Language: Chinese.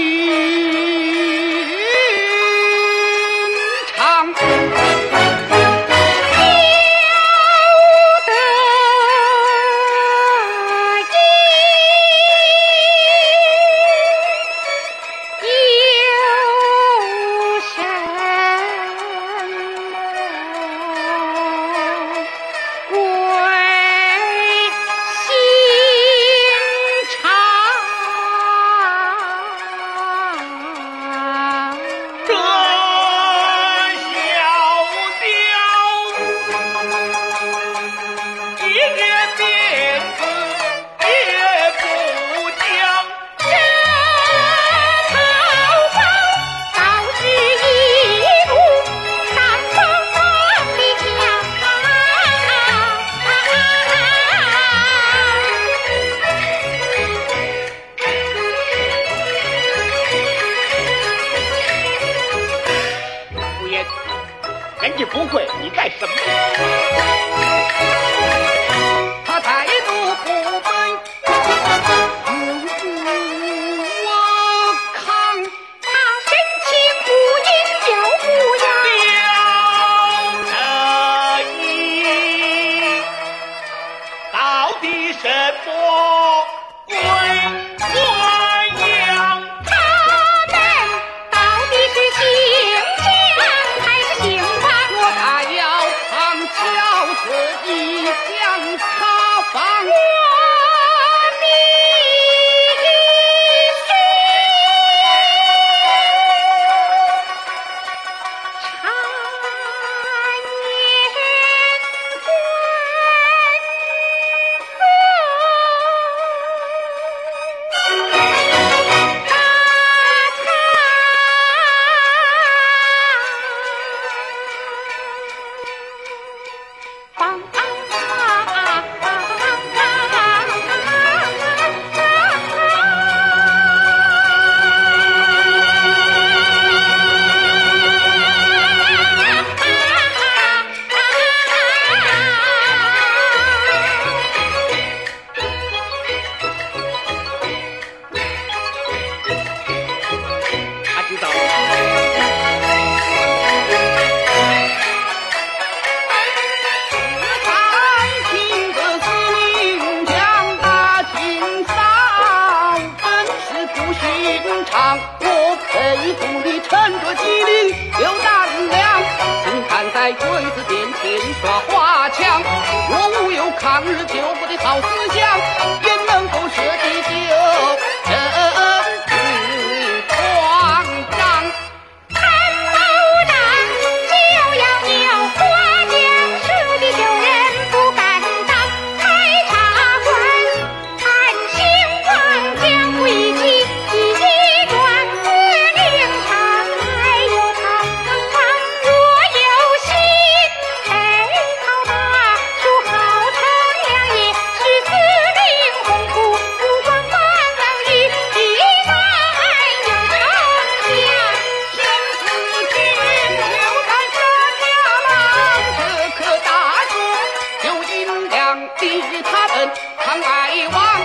咦听耍花枪我武有抗日救国的好思想人能够舍得与他们常来往。